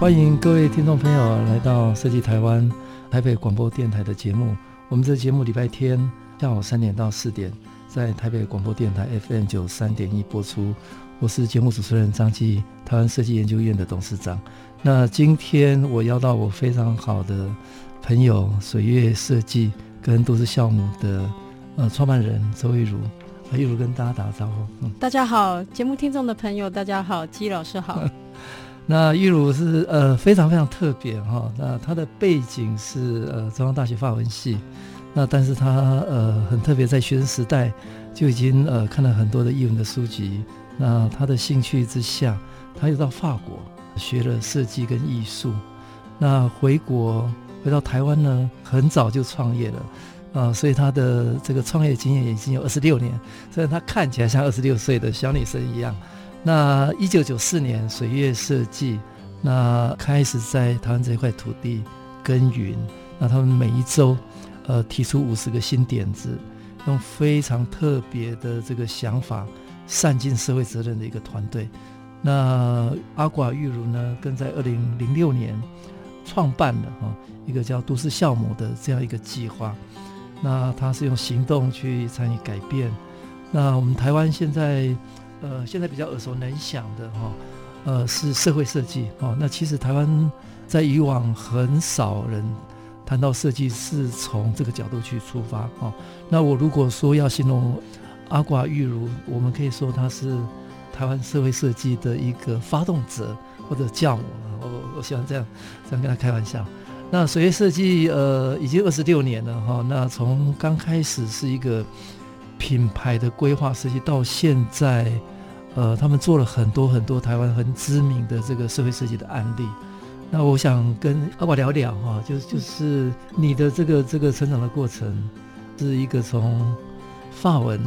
欢迎各位听众朋友来到设计台湾台北广播电台的节目。我们这节目礼拜天下午三点到四点在台北广播电台 FM 九三点一播出。我是节目主持人张基，台湾设计研究院的董事长。那今天我邀到我非常好的朋友水月设计跟都市项目的呃创办人周玉如，玉如跟大家打个招呼。嗯，大家好，节目听众的朋友大家好，基老师好。那玉如是呃非常非常特别哈、哦，那他的背景是呃中央大学法文系，那但是他呃很特别，在学生时代就已经呃看了很多的译文的书籍，那他的兴趣之下，他又到法国学了设计跟艺术，那回国回到台湾呢，很早就创业了，啊、所以他的这个创业经验已经有二十六年，虽然他看起来像二十六岁的小女生一样。那一九九四年，水月设计那开始在台湾这块土地耕耘。那他们每一周，呃，提出五十个新点子，用非常特别的这个想法，善尽社会责任的一个团队。那阿寡玉如呢，更在二零零六年创办了啊一个叫都市酵母的这样一个计划。那他是用行动去参与改变。那我们台湾现在。呃，现在比较耳熟能详的哈，呃，是社会设计哦。那其实台湾在以往很少人谈到设计是从这个角度去出发哦。那我如果说要形容阿寡玉如，我们可以说他是台湾社会设计的一个发动者或者教母。我我喜欢这样这样跟他开玩笑。那水月设计呃已经二十六年了哈。那从刚开始是一个。品牌的规划设计到现在，呃，他们做了很多很多台湾很知名的这个社会设计的案例。那我想跟阿宝聊聊哈，就是就是你的这个这个成长的过程，是一个从法文，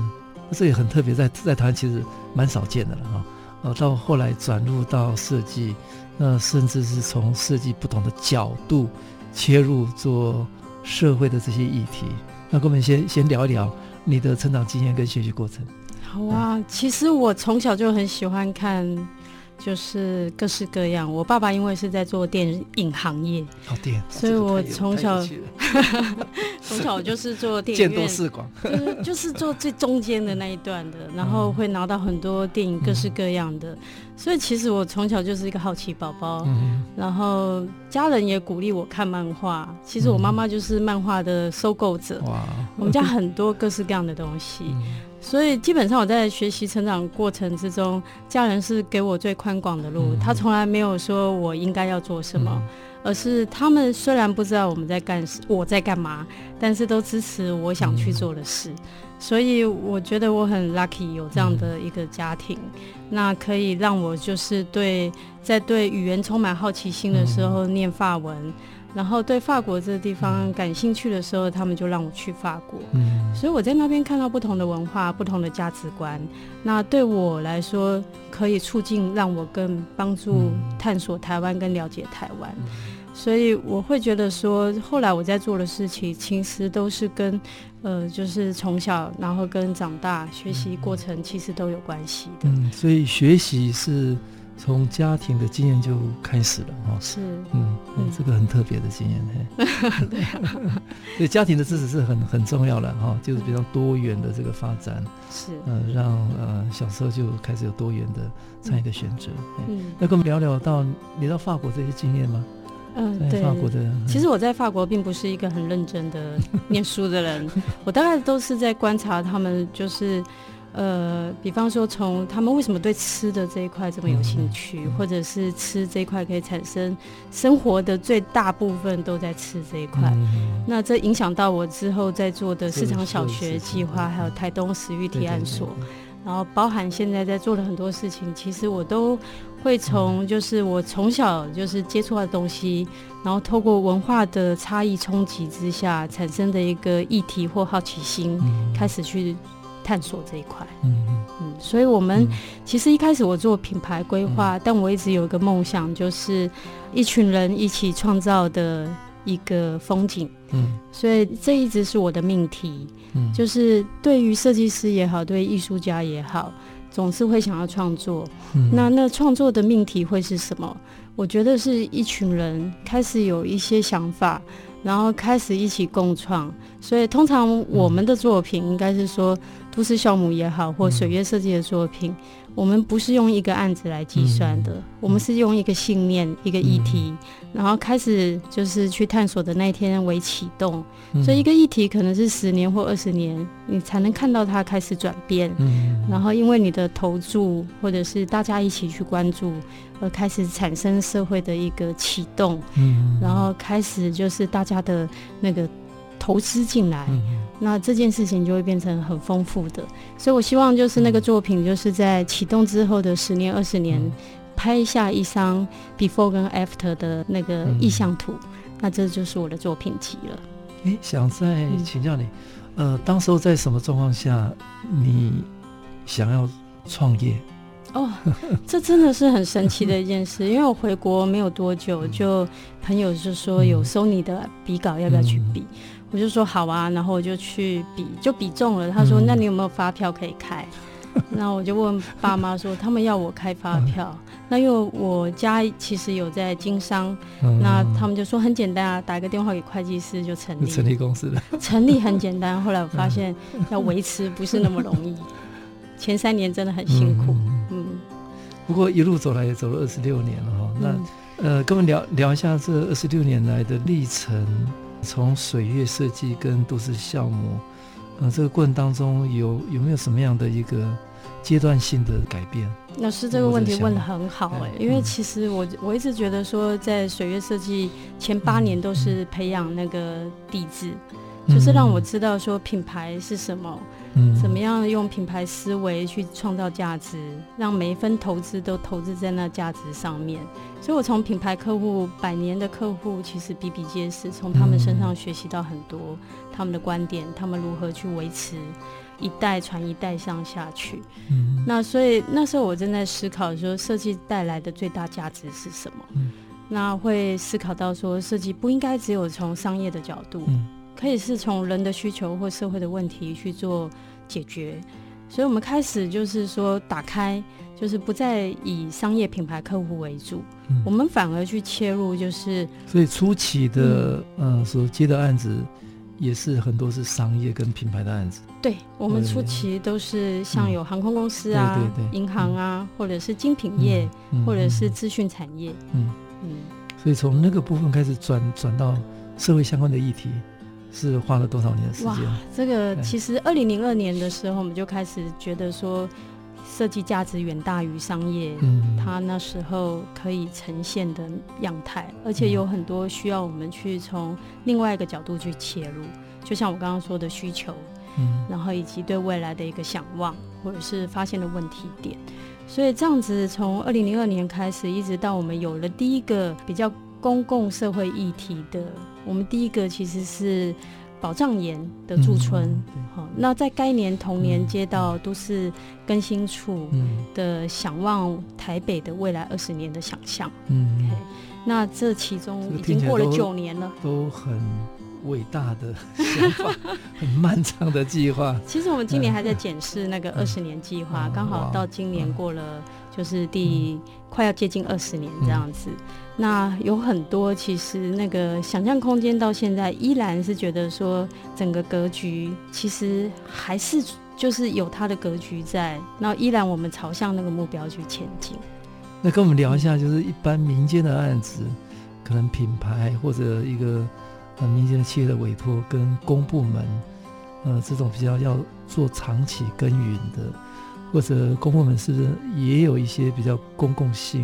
这也很特别，在在台湾其实蛮少见的了哈。呃，到后来转入到设计，那甚至是从设计不同的角度切入做社会的这些议题。那跟我们先先聊一聊。你的成长经验跟学习过程。好啊，其实我从小就很喜欢看，就是各式各样。我爸爸因为是在做电影行业，哦电，所以我从小 从小就是做电影院，视广，就是就是做最中间的那一段的，然后会拿到很多电影各式各样的。嗯、所以其实我从小就是一个好奇宝宝，嗯、然后家人也鼓励我看漫画。其实我妈妈就是漫画的收购者，嗯，我们家很多各式各样的东西。嗯。所以基本上我在学习成长过程之中，家人是给我最宽广的路，嗯、他从来没有说我应该要做什么，嗯、而是他们虽然不知道我们在干我在干嘛，但是都支持我想去做的事。嗯、所以我觉得我很 lucky 有这样的一个家庭，嗯、那可以让我就是对在对语言充满好奇心的时候念法文。然后对法国这个地方感兴趣的时候，他们就让我去法国。嗯，所以我在那边看到不同的文化、不同的价值观。那对我来说，可以促进让我更帮助探索台湾跟了解台湾。所以我会觉得说，后来我在做的事情，其实都是跟呃，就是从小然后跟长大学习过程，其实都有关系的。嗯，所以学习是。从家庭的经验就开始了哈，是，嗯，嗯，这个很特别的经验嘿，对啊，所以家庭的支持是很很重要的哈，就是比较多元的这个发展，是，呃，让呃小时候就开始有多元的参与的选择，嗯，那跟我们聊聊到你到法国这些经验吗？嗯，对，法国的，其实我在法国并不是一个很认真的 念书的人，我大概都是在观察他们，就是。呃，比方说，从他们为什么对吃的这一块这么有兴趣，嗯嗯、或者是吃这一块可以产生生活的最大部分都在吃这一块，嗯、那这影响到我之后在做的市场小学计划，还有台东食育提案所。然后包含现在在做的很多事情，其实我都会从就是我从小就是接触到的东西，然后透过文化的差异冲击之下产生的一个议题或好奇心，开始去探索这一块。嗯嗯，所以我们其实一开始我做品牌规划，但我一直有一个梦想，就是一群人一起创造的。一个风景，嗯，所以这一直是我的命题，嗯，就是对于设计师也好，对艺术家也好，总是会想要创作，嗯，那那创作的命题会是什么？我觉得是一群人开始有一些想法，然后开始一起共创，所以通常我们的作品应该是说，都市酵母也好，或水月设计的作品。我们不是用一个案子来计算的，嗯、我们是用一个信念、一个议题，嗯、然后开始就是去探索的那一天为启动。嗯、所以一个议题可能是十年或二十年，你才能看到它开始转变。嗯、然后因为你的投注，或者是大家一起去关注，而开始产生社会的一个启动。嗯、然后开始就是大家的那个。投资进来，嗯、那这件事情就会变成很丰富的。所以我希望就是那个作品，就是在启动之后的十年、二十年，拍下一张 before 跟 after 的那个意向图，嗯、那这就是我的作品集了。哎、欸，想再请教你，嗯、呃，当时候在什么状况下你想要创业？哦，这真的是很神奇的一件事，因为我回国没有多久，就朋友就说有收你的笔稿，要不要去比？嗯我就说好啊，然后我就去比，就比中了。他说：“那你有没有发票可以开？” 那、嗯、我就问爸妈说：“他们要我开发票？”嗯、那因为我家其实有在经商，嗯、那他们就说很简单啊，打一个电话给会计师就成立，成立公司了。成立很简单，后来我发现要维持不是那么容易，前三年真的很辛苦。嗯，嗯不过一路走来也走了二十六年了哈。那、嗯、呃，跟我们聊聊一下这二十六年来的历程。从水月设计跟都市项目，呃，这个过程当中有有没有什么样的一个阶段性的改变？老师这个问题问得很好哎、欸，因为其实我我一直觉得说，在水月设计前八年都是培养那个底子，嗯、就是让我知道说品牌是什么。嗯，怎么样用品牌思维去创造价值，让每一分投资都投资在那价值上面。所以，我从品牌客户百年的客户，其实比比皆是，从他们身上学习到很多他们的观点，他们如何去维持一代传一代上下去。嗯，那所以那时候我正在思考说，设计带来的最大价值是什么？嗯，那会思考到说，设计不应该只有从商业的角度。嗯。可以是从人的需求或社会的问题去做解决，所以我们开始就是说打开，就是不再以商业品牌客户为主，嗯、我们反而去切入，就是所以初期的嗯、呃、所接的案子也是很多是商业跟品牌的案子。对，我们初期都是像有航空公司啊、银、嗯、行啊，嗯、或者是精品业，嗯、或者是资讯产业。嗯嗯，所以从那个部分开始转转到社会相关的议题。是花了多少年的时间？哇，这个其实二零零二年的时候，我们就开始觉得说，设计价值远大于商业。嗯，它那时候可以呈现的样态，而且有很多需要我们去从另外一个角度去切入，就像我刚刚说的需求，嗯，然后以及对未来的一个想望，或者是发现的问题点。所以这样子，从二零零二年开始，一直到我们有了第一个比较公共社会议题的。我们第一个其实是宝藏岩的驻村，好、嗯，那在该年同年接到都市更新处的想望台北的未来二十年的想象，嗯那这其中已经过了九年了，都，都很伟大的想法，很漫长的计划。其实我们今年还在检视那个二十年计划，刚、嗯、好到今年过了，就是第、嗯、快要接近二十年这样子。嗯那有很多，其实那个想象空间到现在依然是觉得说，整个格局其实还是就是有它的格局在，那依然我们朝向那个目标去前进。那跟我们聊一下，就是一般民间的案子，可能品牌或者一个呃民间的企业的委托跟公部门，呃这种比较要做长期耕耘的，或者公部门是不是也有一些比较公共性？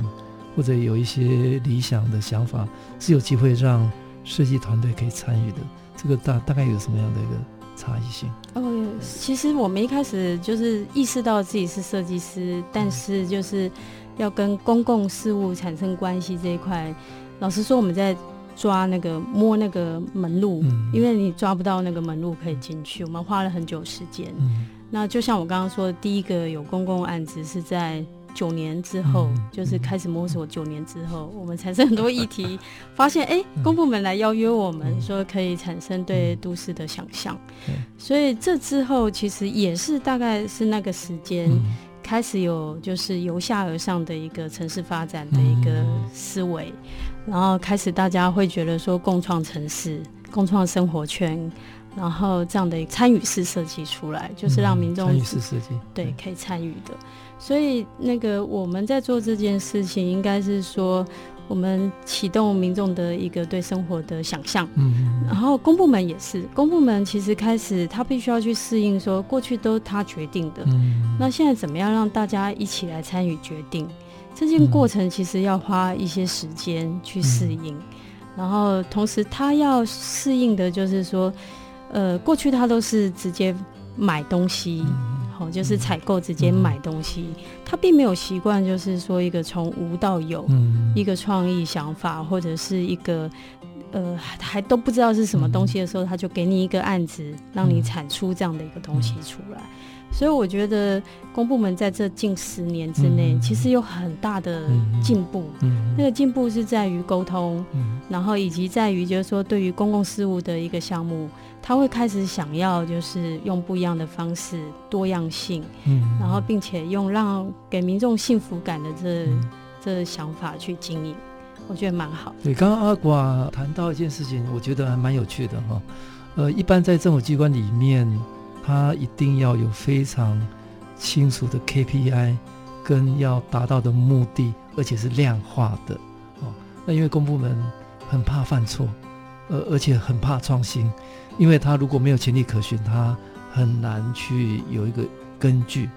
或者有一些理想的想法，是有机会让设计团队可以参与的。这个大大概有什么样的一个差异性？哦，其实我们一开始就是意识到自己是设计师，但是就是要跟公共事务产生关系这一块，老实说，我们在抓那个摸那个门路，嗯、因为你抓不到那个门路可以进去，我们花了很久时间。嗯、那就像我刚刚说的，第一个有公共案子是在。九年之后，嗯、就是开始摸索。九年之后，嗯、我们产生很多议题，发现哎、欸，公部门来邀约我们，嗯、说可以产生对都市的想象。嗯、所以这之后，其实也是大概是那个时间，嗯、开始有就是由下而上的一个城市发展的一个思维，嗯、然后开始大家会觉得说，共创城市、共创生活圈。然后这样的参与式设计出来，就是让民众、嗯、参与式设计对可以参与的。所以那个我们在做这件事情，应该是说我们启动民众的一个对生活的想象。嗯，然后公部门也是，公部门其实开始他必须要去适应，说过去都他决定的。嗯，那现在怎么样让大家一起来参与决定？这件过程其实要花一些时间去适应，嗯、然后同时他要适应的就是说。呃，过去他都是直接买东西，好、嗯，就是采购直接买东西，嗯、他并没有习惯，就是说一个从无到有，嗯、一个创意想法或者是一个呃还都不知道是什么东西的时候，嗯、他就给你一个案子，让你产出这样的一个东西出来。所以我觉得公部门在这近十年之内，其实有很大的进步。那个进步是在于沟通，然后以及在于就是说，对于公共事务的一个项目，他会开始想要就是用不一样的方式，多样性，嗯然后并且用让给民众幸福感的这这想法去经营，我觉得蛮好。对，刚刚阿寡谈到一件事情，我觉得还蛮有趣的哈。呃，一般在政府机关里面。他一定要有非常清楚的 KPI，跟要达到的目的，而且是量化的哦。那因为公部门很怕犯错，呃，而且很怕创新，因为他如果没有前例可循，他很难去有一个根据。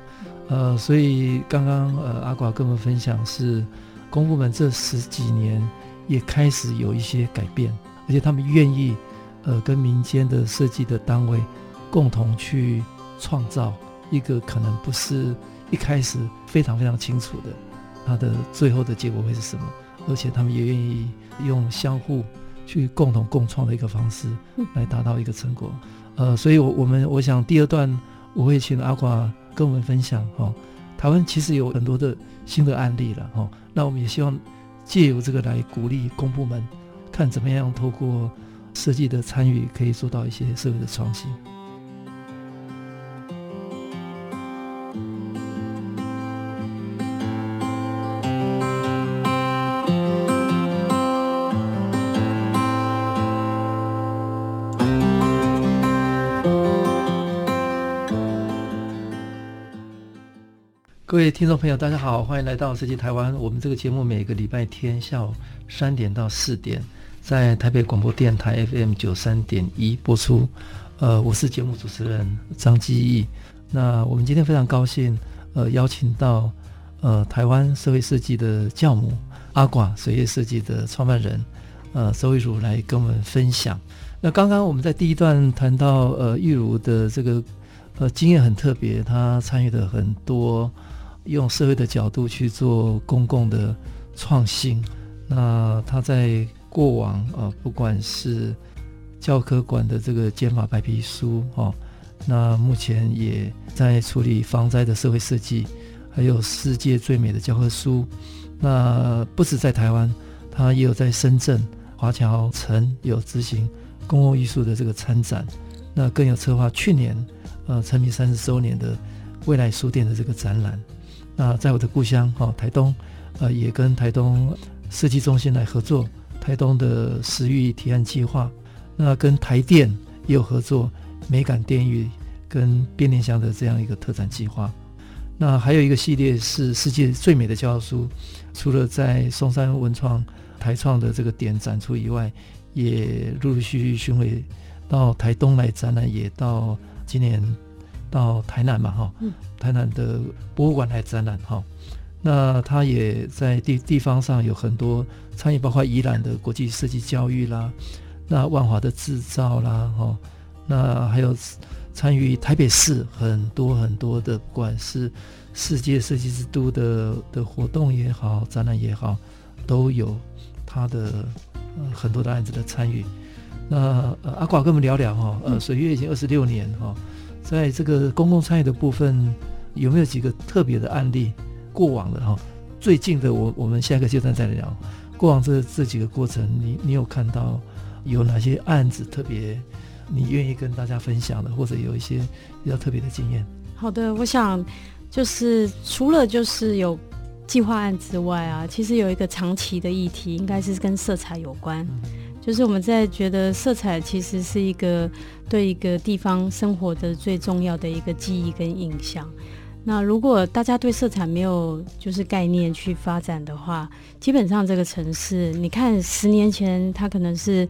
呃，所以刚刚呃阿寡跟我们分享是，公部门这十几年也开始有一些改变，而且他们愿意呃跟民间的设计的单位。共同去创造一个可能不是一开始非常非常清楚的，它的最后的结果会是什么？而且他们也愿意用相互去共同共创的一个方式来达到一个成果。呃，所以，我我们我想第二段我会请阿寡跟我们分享哈、哦，台湾其实有很多的新的案例了哈、哦。那我们也希望借由这个来鼓励公部门，看怎么样透过设计的参与，可以做到一些社会的创新。各位听众朋友，大家好，欢迎来到设计台湾。我们这个节目每个礼拜天下午三点到四点，在台北广播电台 FM 九三点一播出。呃，我是节目主持人张基义。那我们今天非常高兴，呃，邀请到呃台湾社会设计的教母阿寡水业设计的创办人呃周玉如来跟我们分享。那刚刚我们在第一段谈到呃玉如的这个呃经验很特别，她参与的很多。用社会的角度去做公共的创新，那他在过往啊，不管是教科馆的这个减法白皮书哦，那目前也在处理防灾的社会设计，还有世界最美的教科书。那不止在台湾，他也有在深圳华侨城有执行公共艺术的这个参展，那更有策划去年呃成立三十周年的未来书店的这个展览。那在我的故乡哈台东，呃，也跟台东设计中心来合作，台东的食育提案计划，那跟台电也有合作，美感电域跟变电箱的这样一个特展计划。那还有一个系列是世界最美的教科书，除了在松山文创台创的这个点展出以外，也陆陆续续巡回到台东来展览，也到今年。到台南嘛，哈，台南的博物馆来展览，哈，那他也在地地方上有很多参与，包括宜兰的国际设计教育啦，那万华的制造啦，哈，那还有参与台北市很多很多的，不管是世界设计之都的的活动也好，展览也好，都有他的、呃、很多的案子的参与。那呃，阿寡跟我们聊聊哈，呃，水月已经二十六年哈，在这个公共参与的部分，有没有几个特别的案例？过往的哈，最近的我我们下一个阶段再聊。过往这这几个过程，你你有看到有哪些案子特别你愿意跟大家分享的，或者有一些比较特别的经验？好的，我想就是除了就是有计划案之外啊，其实有一个长期的议题，应该是跟色彩有关。嗯就是我们在觉得色彩其实是一个对一个地方生活的最重要的一个记忆跟印象。那如果大家对色彩没有就是概念去发展的话，基本上这个城市，你看十年前它可能是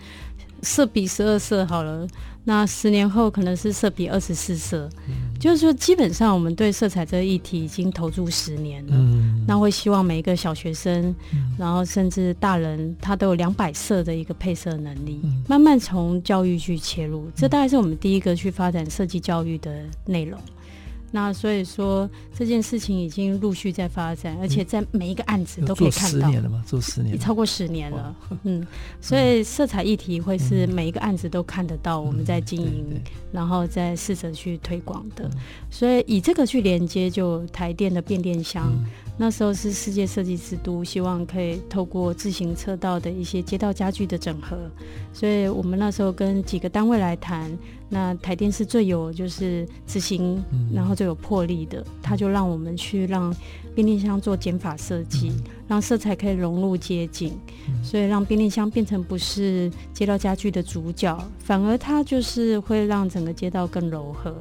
色比十二色好了。那十年后可能是色比二十四色，嗯，就是说基本上我们对色彩这个议题已经投注十年了。嗯，那会希望每一个小学生，嗯，然后甚至大人，他都有两百色的一个配色能力，嗯，慢慢从教育去切入，这大概是我们第一个去发展设计教育的内容。那所以说这件事情已经陆续在发展，而且在每一个案子都可以看到。做十年了吗？做十年，超过十年了。嗯，所以色彩议题会是每一个案子都看得到我们在经营，然后再试着去推广的。所以以这个去连接，就台电的变电箱。那时候是世界设计之都，希望可以透过自行车道的一些街道家具的整合，所以我们那时候跟几个单位来谈。那台电是最有就是执行，然后最有魄力的，他就让我们去让变电箱做减法设计，让色彩可以融入街景，所以让变电箱变成不是街道家具的主角，反而它就是会让整个街道更柔和。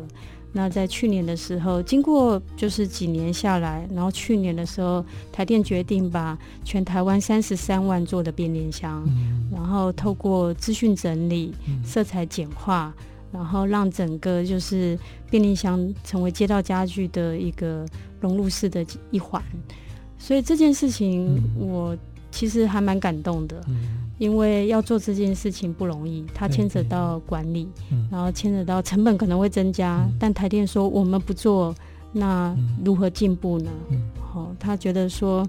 那在去年的时候，经过就是几年下来，然后去年的时候，台电决定把全台湾三十三万座的变电箱，嗯、然后透过资讯整理、嗯、色彩简化，然后让整个就是变电箱成为街道家具的一个融入式的一环。所以这件事情，我其实还蛮感动的。嗯因为要做这件事情不容易，它牵扯到管理，然后牵扯到成本可能会增加。但台电说我们不做，那如何进步呢？好、哦，他觉得说，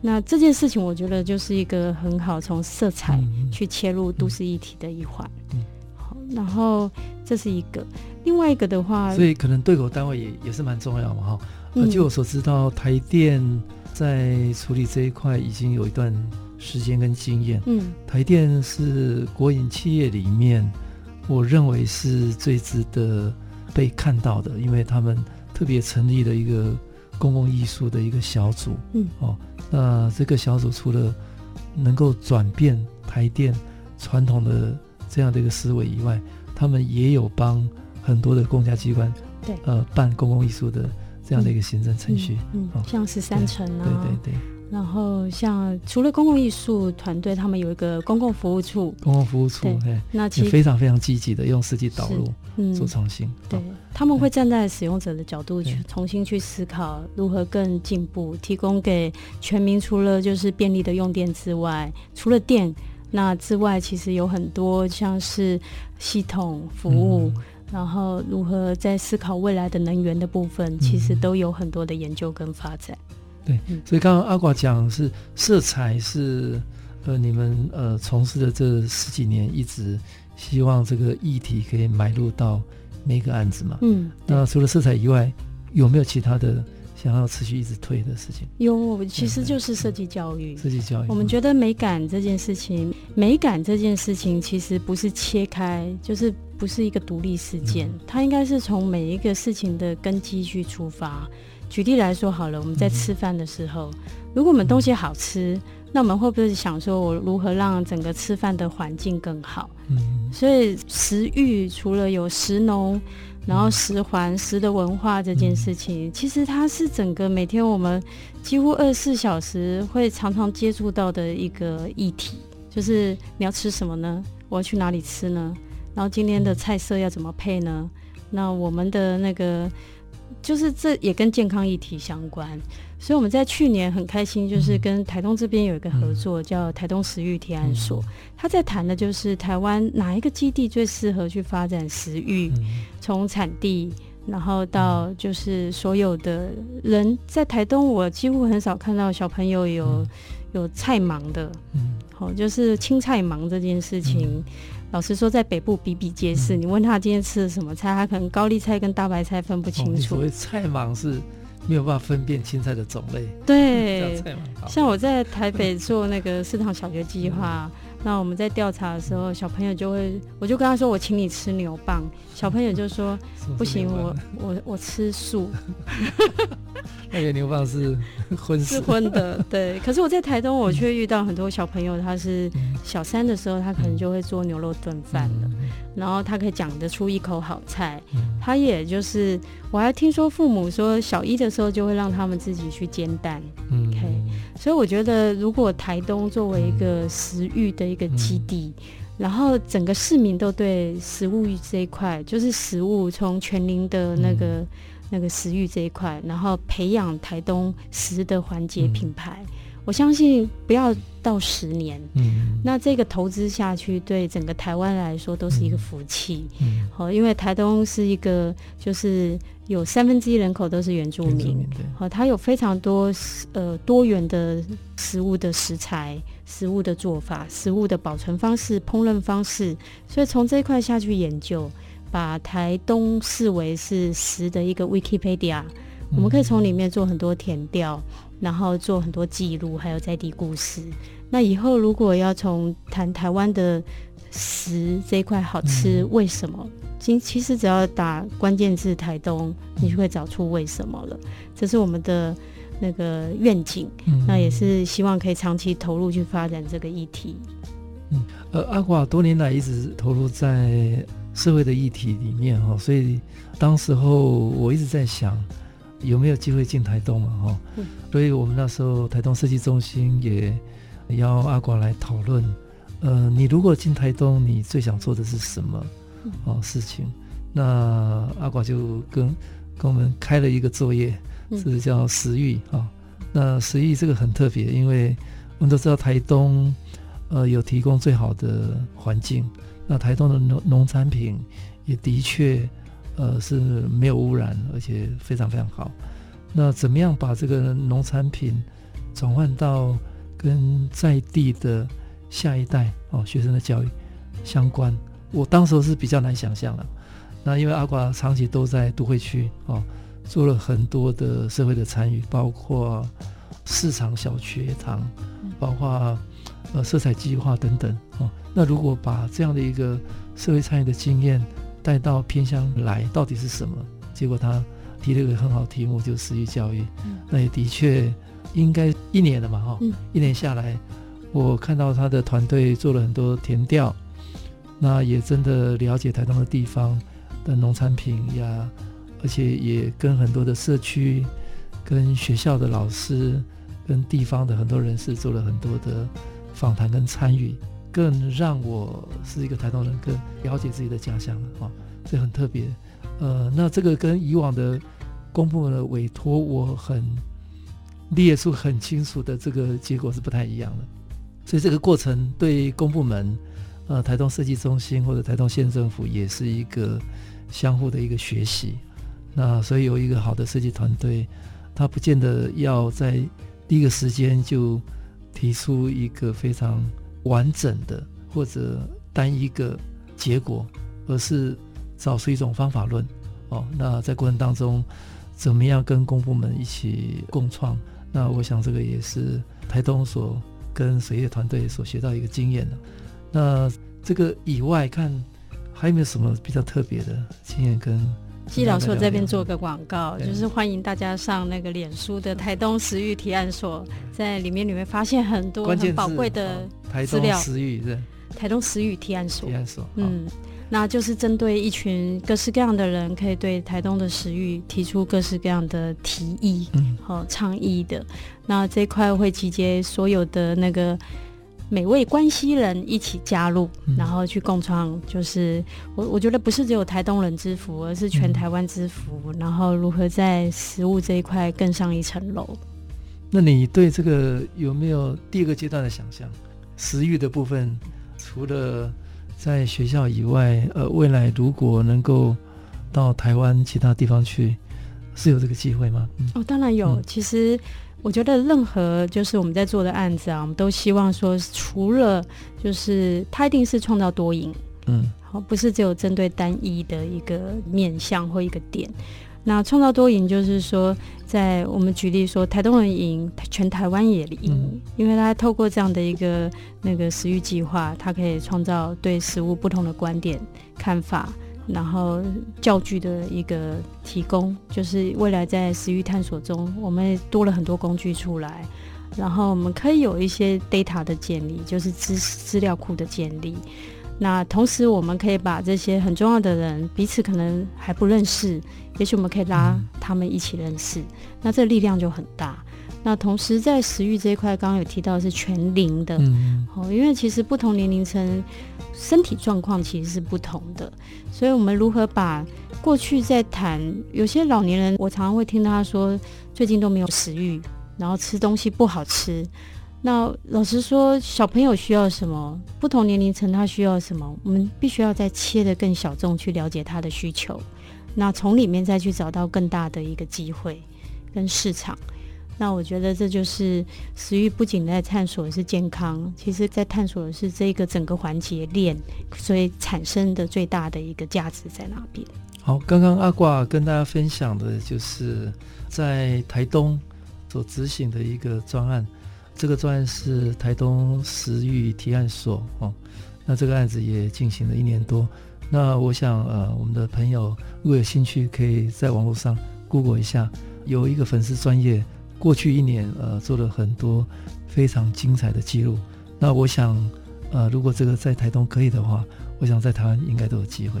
那这件事情我觉得就是一个很好从色彩去切入都市议题的一环。好，然后这是一个，另外一个的话，所以可能对口单位也也是蛮重要嘛。哈，据我所知道，台电在处理这一块已经有一段。时间跟经验，嗯，台电是国营企业里面，我认为是最值得被看到的，因为他们特别成立了一个公共艺术的一个小组，嗯，哦，那这个小组除了能够转变台电传统的这样的一个思维以外，他们也有帮很多的公家机关，对，呃，办公共艺术的这样的一个行政程序，嗯，嗯，像十三层啊，对对对。然后，像除了公共艺术团队，他们有一个公共服务处。公共服务处，对，那其实非常非常积极的用设计导入，嗯，做创新。对，他们会站在使用者的角度去重新去思考如何更进步，提供给全民除了就是便利的用电之外，除了电那之外，其实有很多像是系统服务，嗯，然后如何在思考未来的能源的部分，其实都有很多的研究跟发展。对，所以刚刚阿寡讲是色彩是呃你们呃从事的这十几年，一直希望这个议题可以埋入到每个案子嘛。嗯，那除了色彩以外，有没有其他的想要持续一直推的事情？有，其实就是设计教育。设计教育，我们觉得美感这件事情，美感这件事情其实不是切开，就是不是一个独立事件，嗯，它应该是从每一个事情的根基去出发。举例来说好了，我们在吃饭的时候，如果我们东西好吃，那我们会不会想说，我如何让整个吃饭的环境更好？嗯，所以食欲除了有食农，然后食环、食的文化这件事情，其实它是整个每天我们几乎二十四小时会常常接触到的一个议题，就是你要吃什么呢？我要去哪里吃呢？然后今天的菜色要怎么配呢？那我们的那个。就是这也跟健康议题相关，所以我们在去年很开心，就是跟台东这边有一个合作，叫台东食育提案所，他在谈的就是台湾哪一个基地最适合去发展食育，从产地。然后到就是所有的人。在台东，我几乎很少看到小朋友有、嗯、有菜盲的，嗯，好，就是青菜盲这件事情，嗯、老实说，在北部比比皆是。嗯、你问他今天吃的什么菜，他可能高丽菜跟大白菜分不清楚。哦、所谓菜盲是没有办法分辨青菜的种类。对，像我在台北做那个四堂小学计划。嗯那我们在调查的时候，小朋友就会，我就跟他说：“我请你吃牛蒡。”小朋友就说：“不行，我我我吃素。”那个牛蒡是 荤是荤的，对。可是我在台东，我却遇到很多小朋友，他是小三的时候，他可能就会做牛肉炖饭了，然后他可以讲得出一口好菜。他也就是，我还听说父母说，小一的时候就会让他们自己去煎蛋。OK。所以我觉得，如果台东作为一个食育的一个基地，嗯、然后整个市民都对食物这一块，就是食物从全龄的那个、嗯、那个食育这一块，然后培养台东食的环节品牌。嗯我相信不要到十年，嗯，那这个投资下去，对整个台湾来说都是一个福气，嗯，好，因为台东是一个，就是有三分之一人口都是原住民，好，它有非常多呃多元的食物的食材、食物的做法、食物的保存方式、烹饪方式，所以从这一块下去研究，把台东视为是食的一个 Wikipedia，我们可以从里面做很多填调。然后做很多记录，还有在地故事。那以后如果要从谈台湾的食这一块好吃，为什么？其其实只要打关键字“台东”，你就会找出为什么了。这是我们的那个愿景，那也是希望可以长期投入去发展这个议题。嗯，呃，阿华多年来一直投入在社会的议题里面哈，所以当时候我一直在想。有没有机会进台东嘛？哈、嗯，所以我们那时候台东设计中心也邀阿广来讨论。呃，你如果进台东，你最想做的是什么？哦，事情。那阿广就跟跟我们开了一个作业，是叫食欲啊。那食欲这个很特别，因为我们都知道台东呃有提供最好的环境，那台东的农农产品也的确。呃，是没有污染，而且非常非常好。那怎么样把这个农产品转换到跟在地的下一代哦学生的教育相关？我当时是比较难想象了。那因为阿瓜长期都在都会区哦，做了很多的社会的参与，包括市场小学堂，包括呃色彩计划等等哦。那如果把这样的一个社会参与的经验，带到偏乡来到底是什么？结果他提了一个很好的题目，就是教育。嗯、那也的确应该一年了嘛，哈、嗯，一年下来，我看到他的团队做了很多田调，那也真的了解台东的地方的农产品呀，而且也跟很多的社区、跟学校的老师、跟地方的很多人士做了很多的访谈跟参与。更让我是一个台东人，更了解自己的家乡了啊，这很特别。呃，那这个跟以往的公部门的委托，我很列出很清楚的这个结果是不太一样的。所以这个过程对公部门，呃，台东设计中心或者台东县政府也是一个相互的一个学习。那所以有一个好的设计团队，他不见得要在第一个时间就提出一个非常。完整的或者单一个结果，而是找出一种方法论哦。那在过程当中，怎么样跟公部门一起共创？那我想这个也是台东所跟水业团队所学到一个经验的。那这个以外看，还有没有什么比较特别的经验跟？季老师，我这边做个广告，就是欢迎大家上那个脸书的台东食育提案所，在里面你会发现很多很宝贵的资料。食语是台东食语提案所，提案所，嗯，那就是针对一群各式各样的人，可以对台东的食育提出各式各样的提议，嗯，好倡议的。那这块会集结所有的那个每位关西人一起加入，嗯、然后去共创，就是我我觉得不是只有台东人之福，而是全台湾之福。嗯、然后如何在食物这一块更上一层楼？那你对这个有没有第二个阶段的想象？食欲的部分，除了在学校以外，呃，未来如果能够到台湾其他地方去，是有这个机会吗？嗯、哦，当然有。嗯、其实。我觉得任何就是我们在做的案子啊，我们都希望说，除了就是它一定是创造多赢，嗯，好，不是只有针对单一的一个面向或一个点。那创造多赢就是说，在我们举例说，台东人赢，全台湾也赢，嗯、因为他透过这样的一个那个食育计划，它可以创造对食物不同的观点看法。然后教具的一个提供，就是未来在食育探索中，我们多了很多工具出来，然后我们可以有一些 data 的建立，就是资资料库的建立。那同时，我们可以把这些很重要的人彼此可能还不认识，也许我们可以拉他们一起认识，那这力量就很大。那同时在食欲这一块，刚刚有提到是全龄的，嗯，哦，因为其实不同年龄层身体状况其实是不同的，所以我们如何把过去在谈有些老年人，我常常会听到他说最近都没有食欲，然后吃东西不好吃。那老实说，小朋友需要什么？不同年龄层他需要什么？我们必须要再切得更小众去了解他的需求，那从里面再去找到更大的一个机会跟市场。那我觉得这就是食育不仅在探索的是健康，其实在探索的是这个整个环节链，所以产生的最大的一个价值在哪边？好，刚刚阿挂跟大家分享的就是在台东所执行的一个专案，这个专案是台东食育提案所哦。那这个案子也进行了一年多。那我想呃，我们的朋友如果有兴趣，可以在网络上 Google 一下，有一个粉丝专业。过去一年，呃，做了很多非常精彩的记录。那我想，呃，如果这个在台东可以的话，我想在台湾应该都有机会。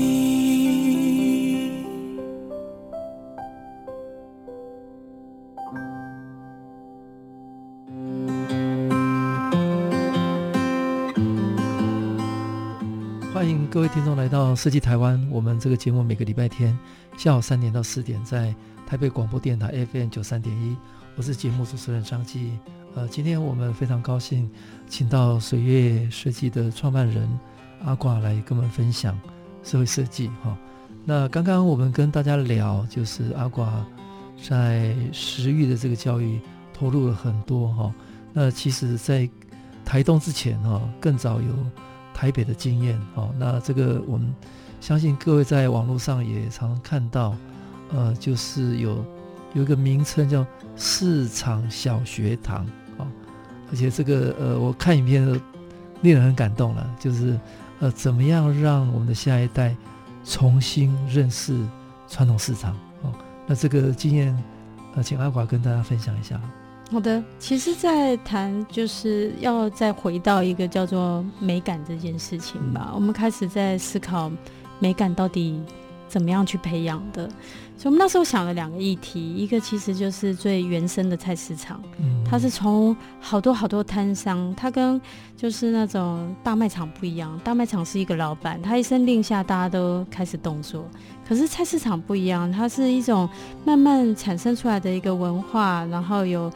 各位听众来到设计台湾，我们这个节目每个礼拜天下午三点到四点在台北广播电台 FM 九三点一，我是节目主持人张继。呃，今天我们非常高兴，请到水月设计的创办人阿挂来跟我们分享社会设计。哈，那刚刚我们跟大家聊，就是阿挂在食育的这个教育投入了很多哈。那其实，在台东之前哈，更早有。台北的经验，哦，那这个我们相信各位在网络上也常常看到，呃，就是有有一个名称叫市场小学堂，哦，而且这个呃，我看影片都令人很感动了，就是呃，怎么样让我们的下一代重新认识传统市场，哦，那这个经验，呃，请阿华跟大家分享一下。好的，其实，在谈就是要再回到一个叫做美感这件事情吧。嗯、我们开始在思考美感到底怎么样去培养的。所以，我们那时候想了两个议题，一个其实就是最原生的菜市场，嗯、它是从好多好多摊商，它跟就是那种大卖场不一样。大卖场是一个老板，他一声令下，大家都开始动作。可是菜市场不一样，它是一种慢慢产生出来的一个文化，然后有。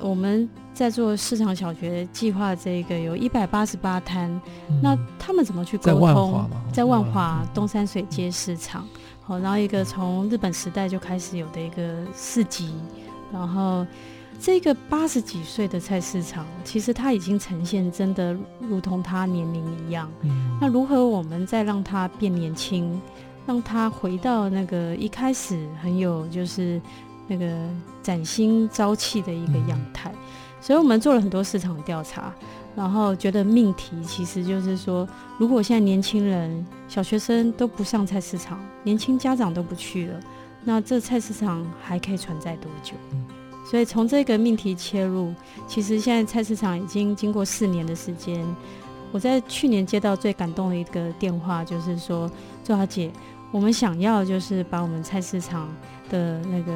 我们在做市场小学计划，这个有一百八十八摊，嗯、那他们怎么去沟通？在万华，在万华东山水街市场，好，然后一个从日本时代就开始有的一个市集，然后这个八十几岁的菜市场，其实它已经呈现真的如同他年龄一样。嗯、那如何我们再让他变年轻，让他回到那个一开始很有就是。那个崭新朝气的一个样态。所以我们做了很多市场调查，然后觉得命题其实就是说，如果现在年轻人、小学生都不上菜市场，年轻家长都不去了，那这菜市场还可以存在多久？所以从这个命题切入，其实现在菜市场已经经过四年的时间。我在去年接到最感动的一个电话，就是说，周小姐，我们想要就是把我们菜市场的那个，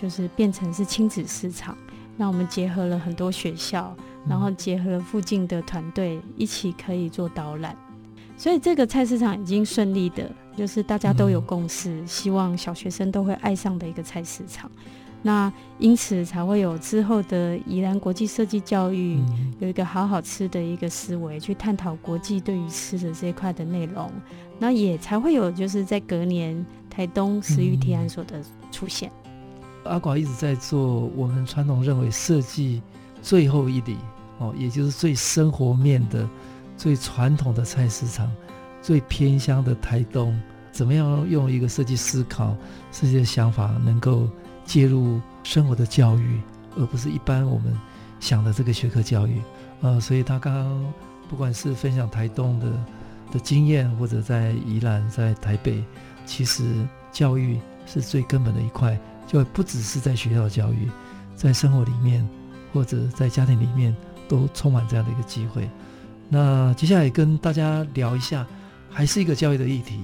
就是变成是亲子市场。那我们结合了很多学校，然后结合了附近的团队，一起可以做导览。所以这个菜市场已经顺利的，就是大家都有共识，希望小学生都会爱上的一个菜市场。那因此才会有之后的宜兰国际设计教育，有一个好好吃的一个思维，去探讨国际对于吃的这一块的内容。那也才会有就是在隔年台东食育提案所的出现。阿寡一直在做我们传统认为设计最后一里哦，也就是最生活面的、最传统的菜市场、最偏乡的台东，怎么样用一个设计思考、设计的想法，能够介入生活的教育，而不是一般我们想的这个学科教育啊、所以他刚刚不管是分享台东的的经验，或者在宜兰、在台北，其实教育是最根本的一块。就不只是在学校教育，在生活里面或者在家庭里面都充满这样的一个机会。那接下来跟大家聊一下，还是一个教育的议题。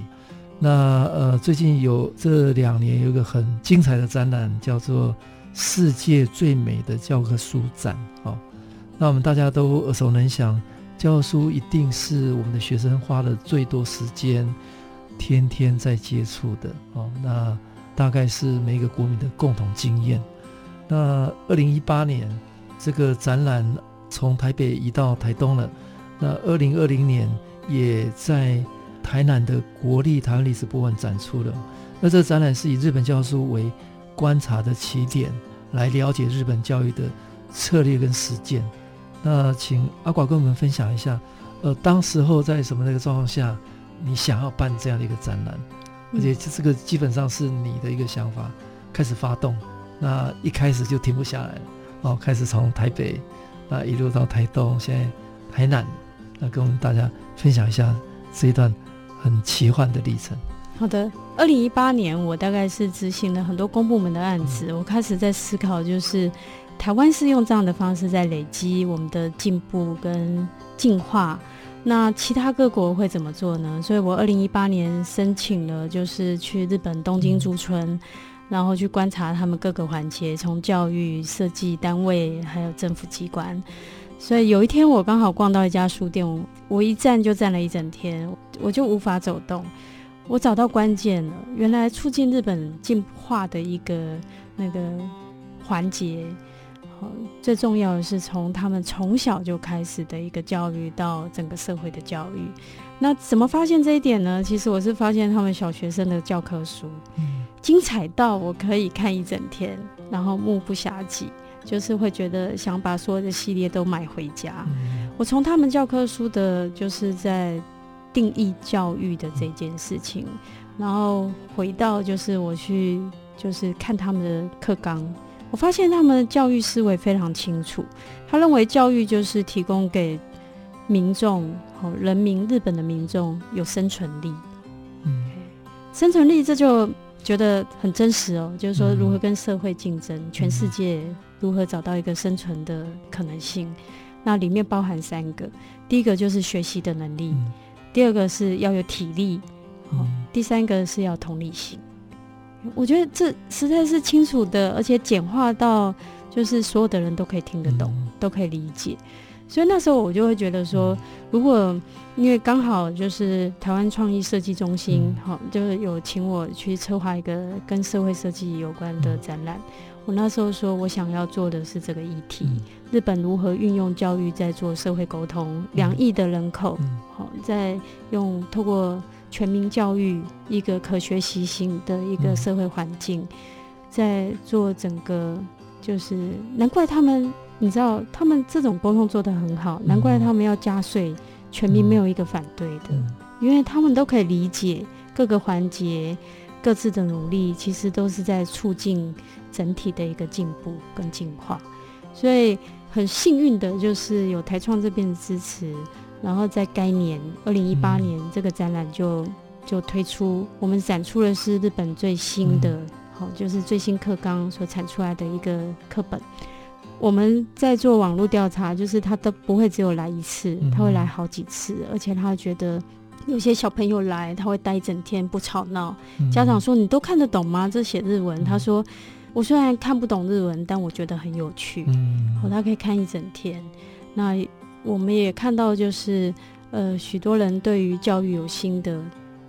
那呃，最近有这两年有一个很精彩的展览，叫做《世界最美的教科书展》哦。那我们大家都耳熟能详，教科书一定是我们的学生花了最多时间，天天在接触的哦。那大概是每一个国民的共同经验。那二零一八年这个展览从台北移到台东了。那二零二零年也在台南的国立台湾历史博物馆展出了。那这个展览是以日本教书为观察的起点，来了解日本教育的策略跟实践。那请阿寡跟我们分享一下，呃，当时候在什么那个状况下，你想要办这样的一个展览？而且这个基本上是你的一个想法开始发动，那一开始就停不下来了哦，开始从台北那一路到台东，现在台南，那跟我们大家分享一下这一段很奇幻的历程。好的，二零一八年我大概是执行了很多公部门的案子，嗯、我开始在思考，就是台湾是用这样的方式在累积我们的进步跟进化。那其他各国会怎么做呢？所以我二零一八年申请了，就是去日本东京驻村，然后去观察他们各个环节，从教育、设计单位，还有政府机关。所以有一天我刚好逛到一家书店，我一站就站了一整天，我就无法走动。我找到关键了，原来促进日本进化的一个那个环节。最重要的是从他们从小就开始的一个教育到整个社会的教育。那怎么发现这一点呢？其实我是发现他们小学生的教科书，精彩到我可以看一整天，然后目不暇给，就是会觉得想把所有的系列都买回家。我从他们教科书的，就是在定义教育的这件事情，然后回到就是我去就是看他们的课纲。我发现他们的教育思维非常清楚，他认为教育就是提供给民众、好人民、日本的民众有生存力。嗯，生存力这就觉得很真实哦，就是说如何跟社会竞争，全世界如何找到一个生存的可能性。那里面包含三个，第一个就是学习的能力，第二个是要有体力，好，第三个是要同理心。我觉得这实在是清楚的，而且简化到就是所有的人都可以听得懂，嗯、都可以理解。所以那时候我就会觉得说，如果因为刚好就是台湾创意设计中心，好、嗯，就是有请我去策划一个跟社会设计有关的展览。我那时候说我想要做的是这个议题：嗯、日本如何运用教育在做社会沟通？两亿的人口，好，在用透过。全民教育，一个可学习型的一个社会环境，嗯、在做整个，就是难怪他们，你知道，他们这种沟通做得很好，难怪他们要加税，全民没有一个反对的，嗯、因为他们都可以理解各个环节、各自的努力，其实都是在促进整体的一个进步跟进化。所以很幸运的就是有台创这边的支持，然后在该年二零一八年这个展览就、嗯、就推出，我们展出的是日本最新的，好、嗯，就是最新课纲所产出来的一个课本。我们在做网络调查，就是他都不会只有来一次，他会来好几次，而且他觉得有些小朋友来，他会待一整天不吵闹。家长说：“你都看得懂吗？这写日文。”他说：“我虽然看不懂日文，但我觉得很有趣。”哦，他可以看一整天。那我们也看到，就是呃，许多人对于教育有新的，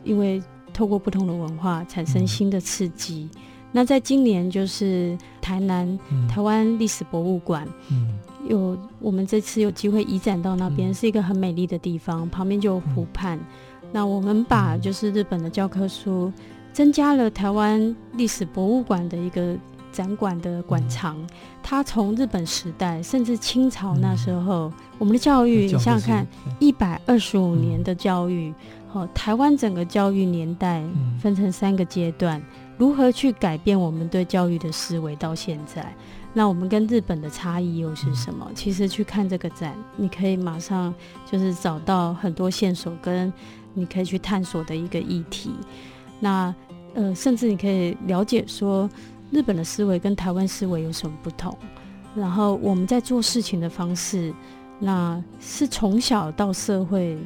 因为透过不同的文化产生新的刺激。那在今年，就是台南、嗯、台湾历史博物馆，嗯、有我们这次有机会移展到那边，嗯、是一个很美丽的地方，旁边就有湖畔。嗯、那我们把就是日本的教科书，增加了台湾历史博物馆的一个展馆的馆藏。嗯、它从日本时代，甚至清朝那时候，嗯、我们的教育，你想想看，一百二十五年的教育，好、嗯，台湾整个教育年代分成三个阶段。如何去改变我们对教育的思维？到现在，那我们跟日本的差异又是什么？其实去看这个展，你可以马上就是找到很多线索，跟你可以去探索的一个议题。那呃，甚至你可以了解说，日本的思维跟台湾思维有什么不同？然后我们在做事情的方式，那是从小到社会，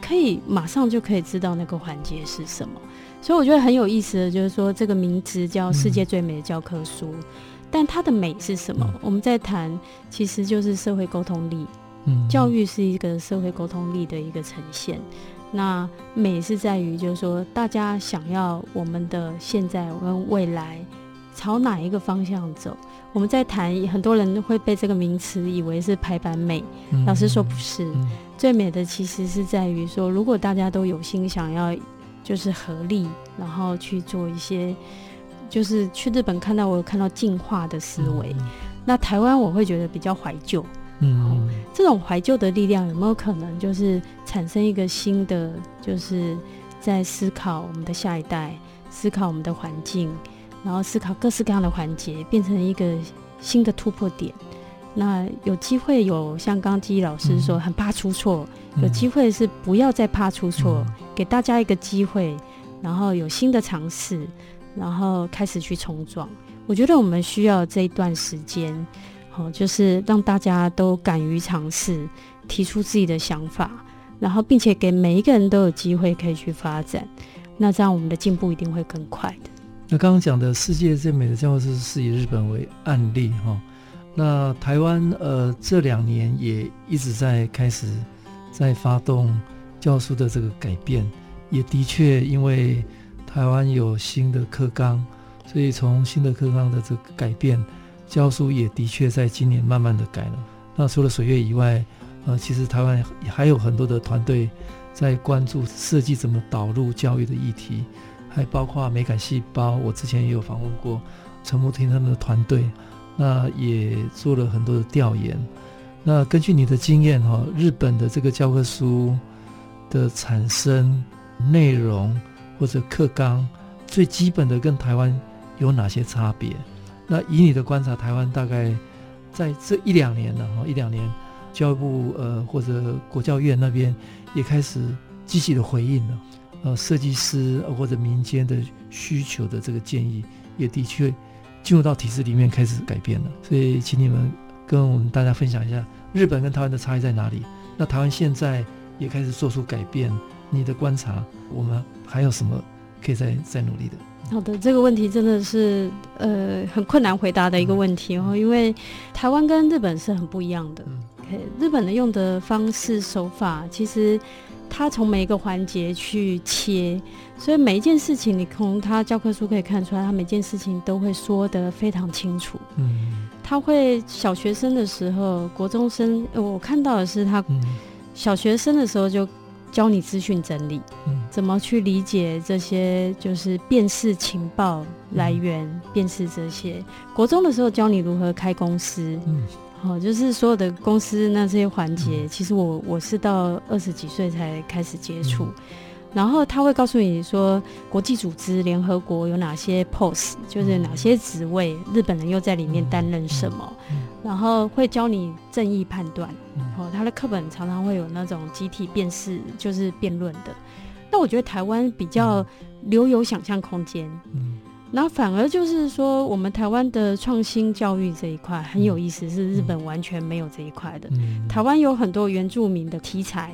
可以马上就可以知道那个环节是什么。所以我觉得很有意思的就是说，这个名字叫《世界最美的教科书》，嗯、但它的美是什么？嗯、我们在谈，其实就是社会沟通力。嗯，教育是一个社会沟通力的一个呈现。那美是在于，就是说，大家想要我们的现在跟未来朝哪一个方向走？我们在谈，很多人会被这个名词以为是排版美。嗯、老师说不是，嗯、最美的其实是在于说，如果大家都有心想要。就是合力，然后去做一些，就是去日本看到我有看到进化的思维，嗯、那台湾我会觉得比较怀旧，嗯，这种怀旧的力量有没有可能就是产生一个新的，就是在思考我们的下一代，思考我们的环境，然后思考各式各样的环节，变成一个新的突破点。那有机会有像刚刚基老师说，很怕出错，嗯、有机会是不要再怕出错，嗯、给大家一个机会，然后有新的尝试，然后开始去冲撞。我觉得我们需要这一段时间，好，就是让大家都敢于尝试，提出自己的想法，然后并且给每一个人都有机会可以去发展。那这样我们的进步一定会更快的。那刚刚讲的世界最美的教科书是以日本为案例，哈。那台湾呃这两年也一直在开始在发动教书的这个改变，也的确因为台湾有新的课纲，所以从新的课纲的这个改变，教书也的确在今年慢慢的改了。那除了水月以外，呃，其实台湾还有很多的团队在关注设计怎么导入教育的议题，还包括美感细胞，我之前也有访问过陈慕婷他们的团队。那也做了很多的调研。那根据你的经验哈，日本的这个教科书的产生内容或者课纲，最基本的跟台湾有哪些差别？那以你的观察，台湾大概在这一两年了哈，一两年，教育部呃或者国教院那边也开始积极的回应了，呃，设计师或者民间的需求的这个建议，也的确。进入到体制里面开始改变了，所以请你们跟我们大家分享一下日本跟台湾的差异在哪里？那台湾现在也开始做出改变，你的观察，我们还有什么可以再再努力的？好的，这个问题真的是呃很困难回答的一个问题哦，嗯、因为台湾跟日本是很不一样的。嗯日本的用的方式手法其实。他从每一个环节去切，所以每一件事情，你从他教科书可以看出来，他每件事情都会说得非常清楚。嗯，他会小学生的时候，国中生，我看到的是他小学生的时候就教你资讯整理，嗯，怎么去理解这些，就是辨识情报来源，嗯，辨识这些。国中的时候教你如何开公司，嗯。哦，就是所有的公司那这些环节，嗯、其实我我是到二十几岁才开始接触。然后他会告诉你说，国际组织、联合国有哪些 post，就是哪些职位，日本人又在里面担任什么，然后会教你正义判断。哦，他的课本常常会有那种集体辨识，就是辩论的。那我觉得台湾比较留有想象空间。然后反而就是说，我们台湾的创新教育这一块很有意思，是日本完全没有这一块的。台湾有很多原住民的题材，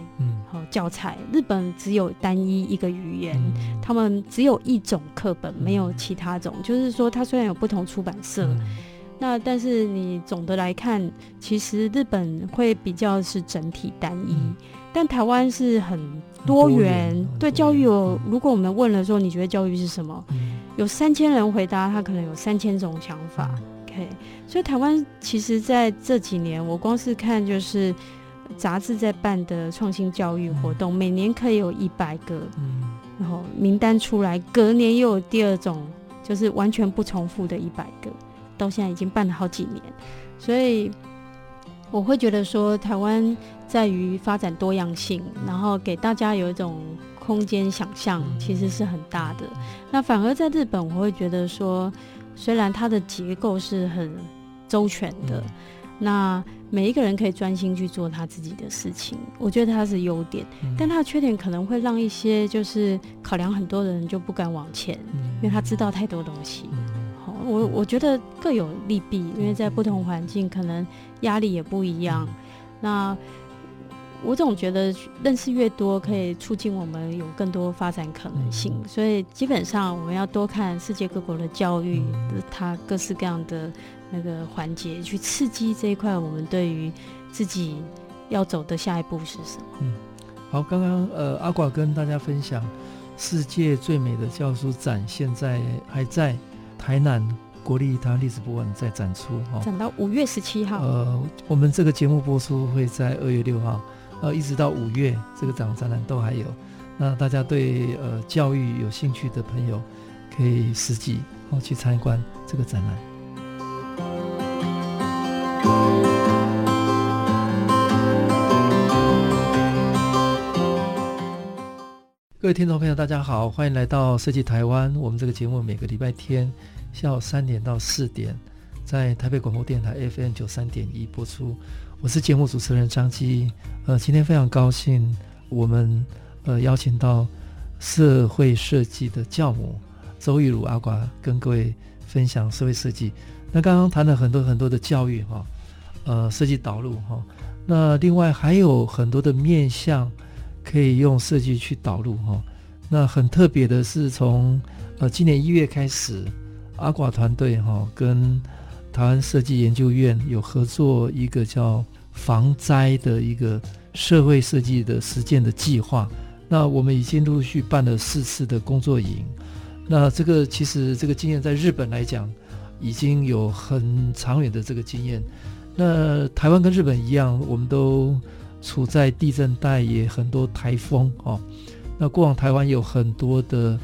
好教材，日本只有单一一个语言，他们只有一种课本，没有其他种。就是说，它虽然有不同出版社，那但是你总的来看，其实日本会比较是整体单一，但台湾是很多元。对教育有，如果我们问了说，你觉得教育是什么？有三千人回答，他可能有三千种想法。OK，所以台湾其实在这几年，我光是看就是杂志在办的创新教育活动，每年可以有一百个，然后名单出来，隔年又有第二种，就是完全不重复的一百个，到现在已经办了好几年，所以我会觉得说，台湾在于发展多样性，然后给大家有一种。空间想象其实是很大的，那反而在日本，我会觉得说，虽然它的结构是很周全的，那每一个人可以专心去做他自己的事情，我觉得它是优点，但它的缺点可能会让一些就是考量很多的人就不敢往前，因为他知道太多东西。好，我我觉得各有利弊，因为在不同环境可能压力也不一样。那我总觉得认识越多，可以促进我们有更多发展可能性。所以基本上我们要多看世界各国的教育，它各式各样的那个环节，去刺激这一块。我们对于自己要走的下一步是什么？嗯，好，刚刚呃阿寡跟大家分享世界最美的教书展，现在还在台南国立台湾历史博物馆在展出，哈，展到五月十七号。呃，我们这个节目播出会在二月六号。呃，一直到五月，这个展展览都还有。那大家对呃教育有兴趣的朋友，可以实际哦去参观这个展览。各位听众朋友，大家好，欢迎来到设计台湾。我们这个节目每个礼拜天下午三点到四点，在台北广播电台 FM 九三点一播出。我是节目主持人张基，呃，今天非常高兴，我们呃邀请到社会设计的教母周玉如阿寡跟各位分享社会设计。那刚刚谈了很多很多的教育哈，呃，设计导入哈，那另外还有很多的面向可以用设计去导入哈。那很特别的是从呃今年一月开始，阿寡团队哈跟台湾设计研究院有合作一个叫防灾的一个社会设计的实践的计划。那我们已经陆续办了四次的工作营。那这个其实这个经验在日本来讲已经有很长远的这个经验。那台湾跟日本一样，我们都处在地震带，也很多台风哦。那过往台湾有很多的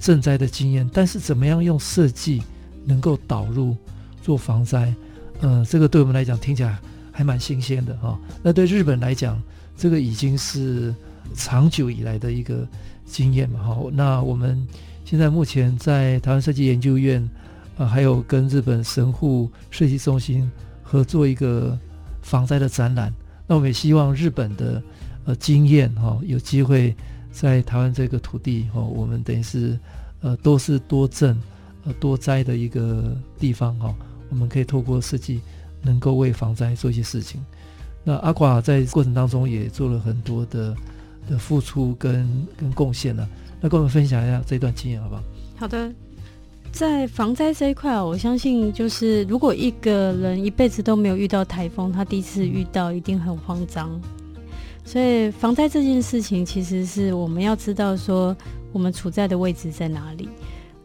赈灾的经验，但是怎么样用设计能够导入？做防灾，呃，这个对我们来讲听起来还蛮新鲜的哈、哦。那对日本来讲，这个已经是长久以来的一个经验嘛哈、哦。那我们现在目前在台湾设计研究院，呃，还有跟日本神户设计中心合作一个防灾的展览。那我们也希望日本的呃经验哈、哦，有机会在台湾这个土地哈、哦，我们等于是呃都是多震呃多灾的一个地方哈。哦我们可以透过设计，能够为防灾做一些事情。那阿寡在过程当中也做了很多的的付出跟跟贡献呢。那跟我们分享一下这段经验好不好？好的，在防灾这一块啊，我相信就是如果一个人一辈子都没有遇到台风，他第一次遇到一定很慌张。所以防灾这件事情，其实是我们要知道说我们处在的位置在哪里。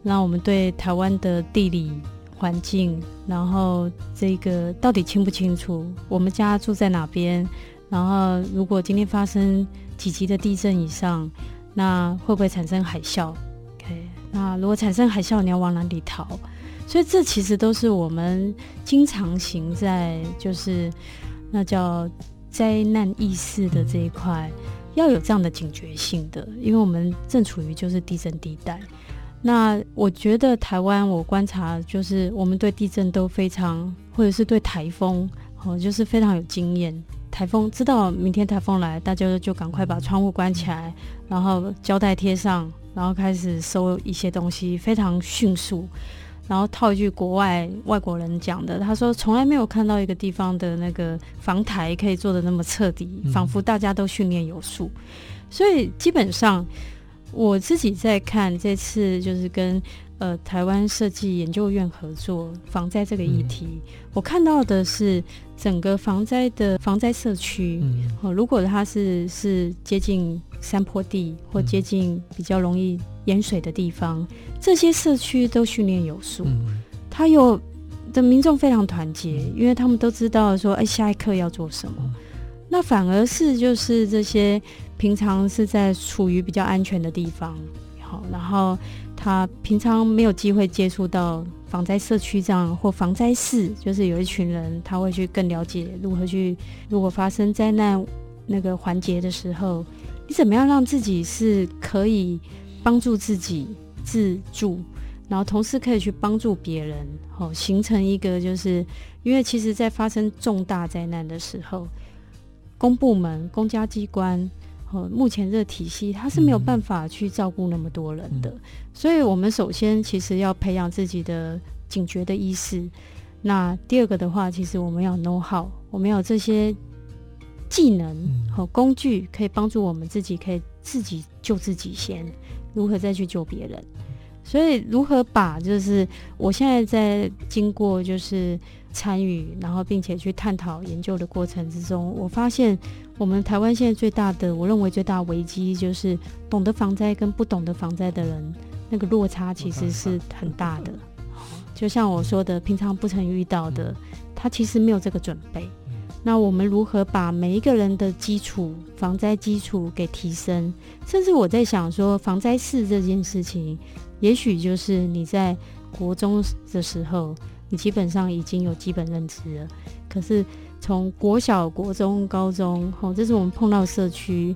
那我们对台湾的地理。环境，然后这个到底清不清楚？我们家住在哪边？然后如果今天发生几级的地震以上，那会不会产生海啸？OK，那如果产生海啸，你要往哪里逃？所以这其实都是我们经常行在，就是那叫灾难意识的这一块。要有这样的警觉性的，因为我们正处于就是地震地带。那我觉得台湾，我观察就是我们对地震都非常，或者是对台风，哦，就是非常有经验。台风知道明天台风来，大家就赶快把窗户关起来，然后胶带贴上，然后开始收一些东西，非常迅速。然后套一句国外外国人讲的，他说从来没有看到一个地方的那个防台可以做的那么彻底，仿佛大家都训练有素。所以基本上我自己在看这次就是跟呃台湾设计研究院合作防灾这个议题，我看到的是整个防灾的防灾社区，哦，如果它是是接近山坡地或接近比较容易淹水的地方，这些社区都训练有素，他有的民众非常团结，因为他们都知道说，哎，下一刻要做什么。那反而是就是这些平常是在处于比较安全的地方，好，然后他平常没有机会接触到防灾社区这样或防灾室，就是有一群人他会去更了解如何去，如果发生灾难那个环节的时候，你怎么样让自己是可以。帮助自己自助，然后同时可以去帮助别人，好，形成一个就是，因为其实在发生重大灾难的时候，公部门、公家机关和目前这个体系，它是没有办法去照顾那么多人的。所以，我们首先其实要培养自己的警觉的意识。那第二个的话，其实我们要 know how，我们要有这些技能和工具，可以帮助我们自己，可以自己救自己先。如何再去救别人？所以如何把就是我现在在经过就是参与，然后并且去探讨研究的过程之中，我发现我们台湾现在最大的，我认为最大的危机就是懂得防灾跟不懂得防灾的人那个落差其实是很大的。就像我说的，平常不曾遇到的，他其实没有这个准备。那我们如何把每一个人的基础防灾基础给提升？甚至我在想说，防灾士这件事情，也许就是你在国中的时候，你基本上已经有基本认知了。可是从国小、国中、高中，吼，这是我们碰到社区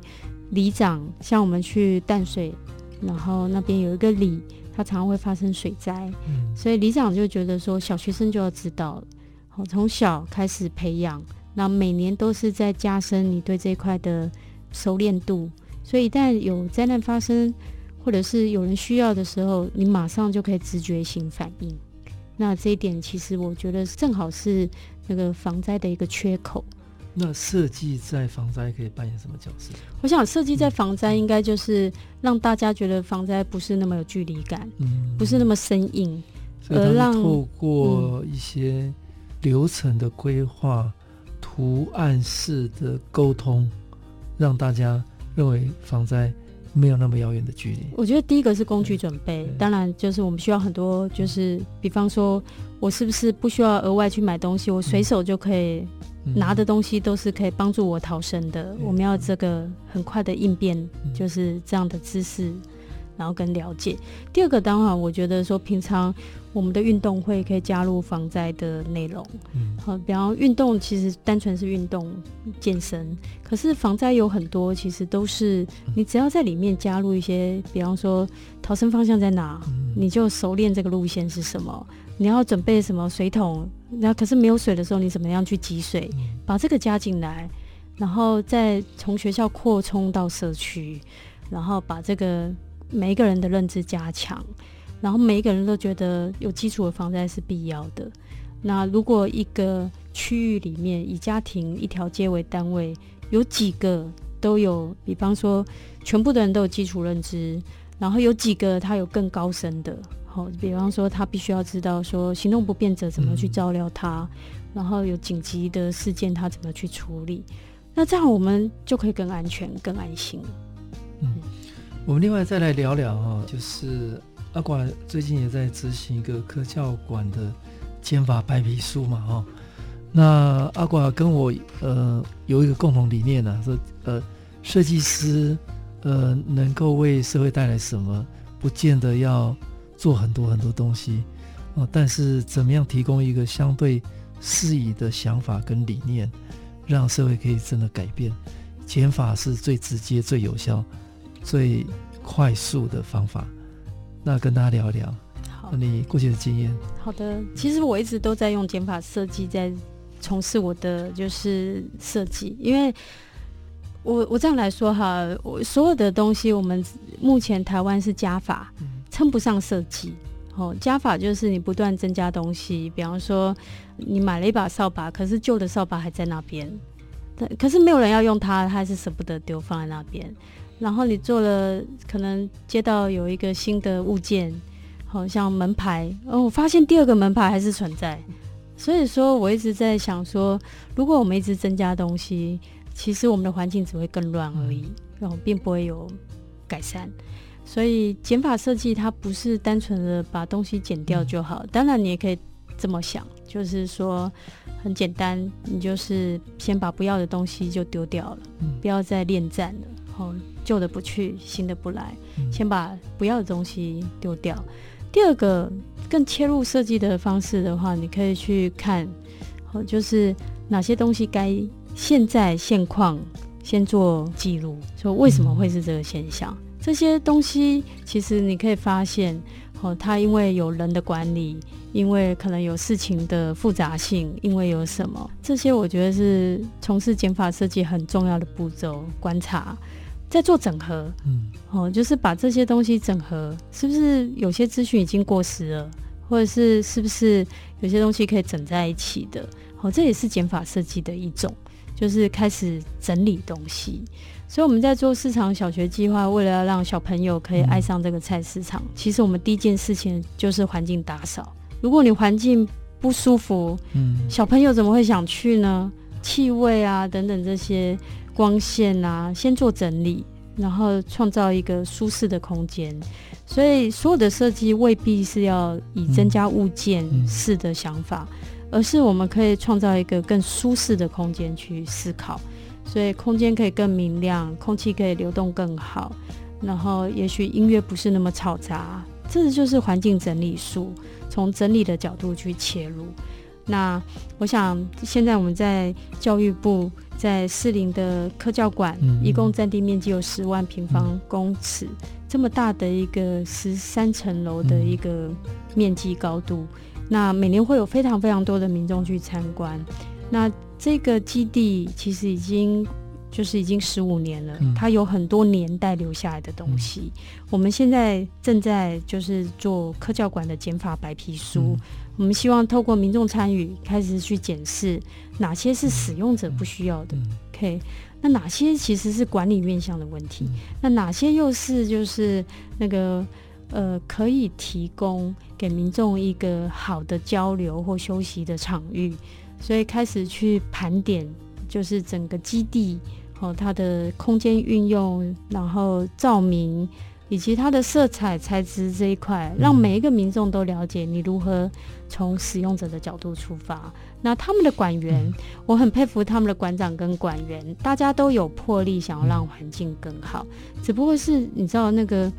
里长，像我们去淡水，然后那边有一个里，它常常会发生水灾，所以里长就觉得说，小学生就要知道，好，从小开始培养。那每年都是在加深你对这一块的熟练度，所以一旦有灾难发生，或者是有人需要的时候，你马上就可以直觉性反应。那这一点其实我觉得正好是那个防灾的一个缺口。那设计在防灾可以扮演什么角色？我想设计在防灾应该就是让大家觉得防灾不是那么有距离感，嗯，不是那么生硬，而让透过一些流程的规划。图案式的沟通，让大家认为防灾没有那么遥远的距离。我觉得第一个是工具准备，当然就是我们需要很多，就是比方说，我是不是不需要额外去买东西，我随手就可以拿的东西都是可以帮助我逃生的。我们要这个很快的应变，就是这样的知识。然后跟了解。第二个，当然，我觉得说平常我们的运动会可以加入防灾的内容。嗯，好，比方运动其实单纯是运动健身，可是防灾有很多，其实都是你只要在里面加入一些，比方说逃生方向在哪，你就熟练这个路线是什么，你要准备什么水桶，那可是没有水的时候，你怎么样去集水，把这个加进来，然后再从学校扩充到社区，然后把这个。每一个人的认知加强，然后每一个人都觉得有基础的防灾是必要的。那如果一个区域里面以家庭一条街为单位，有几个都有，比方说全部的人都有基础认知，然后有几个他有更高深的，好，比方说他必须要知道说行动不便者怎么去照料他，然后有紧急的事件他怎么去处理，那这样我们就可以更安全、更安心。嗯。我们另外再来聊聊哈，就是阿寡最近也在执行一个科教馆的减法白皮书嘛哈。那阿寡跟我呃有一个共同理念呢，说呃设计师呃能够为社会带来什么，不见得要做很多很多东西啊，但是怎么样提供一个相对适宜的想法跟理念，让社会可以真的改变。减法是最直接、最有效、最快速的方法。那跟大家聊一聊，好，你过去的经验。好的，其实我一直都在用减法设计，在从事我的就是设计，因为我我这样来说哈，我所有的东西，我们目前台湾是加法，称不上设计。哦，加法就是你不断增加东西，比方说你买了一把扫把，可是旧的扫把还在那边，但可是没有人要用它，它还是舍不得丢，放在那边。然后你做了，可能接到有一个新的物件，好像门牌，哦，我发现第二个门牌还是存在。所以说，我一直在想说，如果我们一直增加东西，其实我们的环境只会更乱而已，然后并不会有改善。所以减法设计它不是单纯的把东西减掉就好，当然你也可以这么想，就是说很简单，你就是先把不要的东西就丢掉了，不要再恋战了，好。旧的不去，新的不来，先把不要的东西丢掉。第二个更切入设计的方式的话，你可以去看，哦，就是哪些东西该现在现况先做记录，说为什么会是这个现象？这些东西其实你可以发现，哦，它因为有人的管理，因为可能有事情的复杂性，因为有什么，这些我觉得是从事减法设计很重要的步骤，观察。在做整合，嗯，哦，就是把这些东西整合，是不是有些资讯已经过时了，或者是是不是有些东西可以整在一起的？哦，这也是减法设计的一种，就是开始整理东西。所以我们在做市场小学计划，为了要让小朋友可以爱上这个菜市场，嗯，其实我们第一件事情就是环境打扫。如果你环境不舒服，嗯，小朋友怎么会想去呢？气味啊，等等这些。光线啊，先做整理，然后创造一个舒适的空间。所以，所有的设计未必是要以增加物件式的想法，嗯嗯、而是我们可以创造一个更舒适的空间去思考。所以，空间可以更明亮，空气可以流动更好，然后也许音乐不是那么嘈杂。这就是环境整理术，从整理的角度去切入。那我想，现在我们在教育部。在士林的科教馆，一共占地面积有十万平方公尺，嗯，这么大的一个十三层楼的一个面积高度，那每年会有非常非常多的民众去参观。那这个基地其实已经就是已经十五年了，它有很多年代留下来的东西。我们现在正在就是做科教馆的减法白皮书。我们希望透过民众参与，开始去检视哪些是使用者不需要的，OK？那哪些其实是管理面向的问题？那哪些又是就是那个呃可以提供给民众一个好的交流或休息的场域？所以开始去盘点，就是整个基地哦，它的空间运用，然后照明。以及它的色彩材质这一块，让每一个民众都了解你如何从使用者的角度出发。那他们的管员，我很佩服他们的馆长跟馆员，大家都有魄力，想要让环境更好。只不过是你知道，那个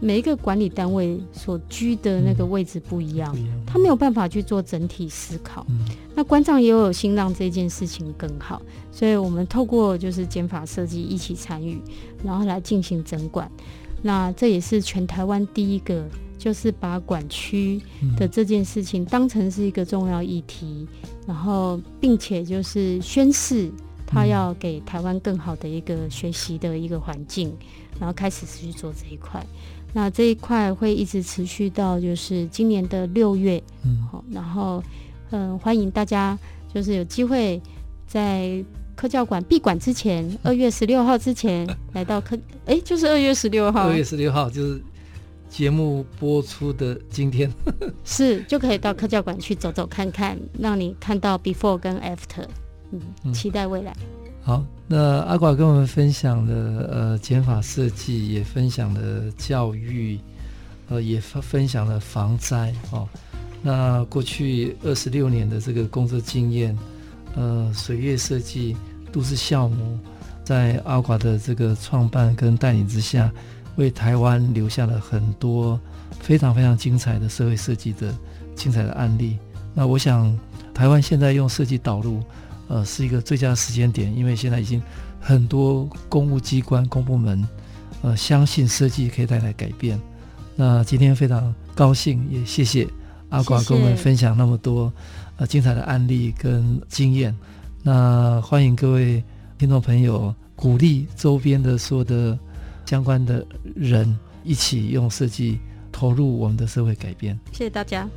每一个管理单位所居的那个位置不一样，他没有办法去做整体思考。那馆长也有心让这件事情更好，所以我们透过就是减法设计一起参与，然后来进行整馆。那这也是全台湾第一个，就是把管区的这件事情当成是一个重要议题，然后并且就是宣示他要给台湾更好的一个学习的一个环境，然后开始去做这一块。那这一块会一直持续到就是今年的六月，好，然后嗯，欢迎大家就是有机会在。科教馆闭馆之前，二月十六号之前来到科，哎、欸，就是二月十六号。二月十六号就是节目播出的今天，是就可以到科教馆去走走看看，让你看到 before 跟 after，嗯，期待未来。好，那阿寡跟我们分享了呃减法设计，也分享了教育，呃，也分享了防灾哦。那过去二十六年的这个工作经验，呃，水月设计。都市酵母在阿寡的这个创办跟带领之下，为台湾留下了很多非常非常精彩的社会设计的精彩的案例。那我想，台湾现在用设计导入，呃是一个最佳时间点，因为现在已经很多公务机关、公部门呃相信设计可以带来改变。那今天非常高兴，也谢谢阿寡跟我们分享那么多呃精彩的案例跟经验。那欢迎各位听众朋友鼓励周边的所有的相关的人一起用设计投入我们的社会改变。谢谢大家。